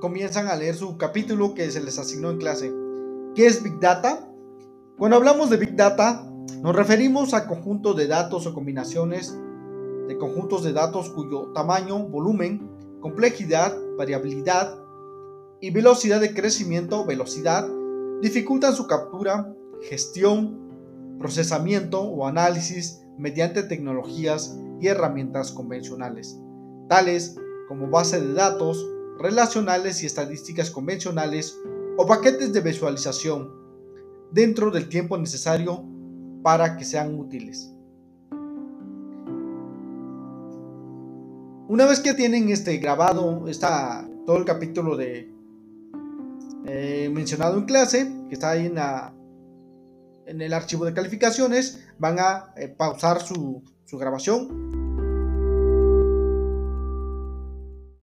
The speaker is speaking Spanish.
comienzan a leer su capítulo que se les asignó en clase. ¿Qué es Big Data? Cuando hablamos de Big Data, nos referimos a conjuntos de datos o combinaciones de conjuntos de datos cuyo tamaño, volumen, complejidad, variabilidad y velocidad de crecimiento, velocidad, dificultan su captura, gestión, procesamiento o análisis mediante tecnologías y herramientas convencionales, tales como base de datos, relacionales y estadísticas convencionales o paquetes de visualización dentro del tiempo necesario para que sean útiles. Una vez que tienen este grabado, está todo el capítulo de eh, mencionado en clase, que está ahí en, el archivo de calificaciones, van a eh, pausar su grabación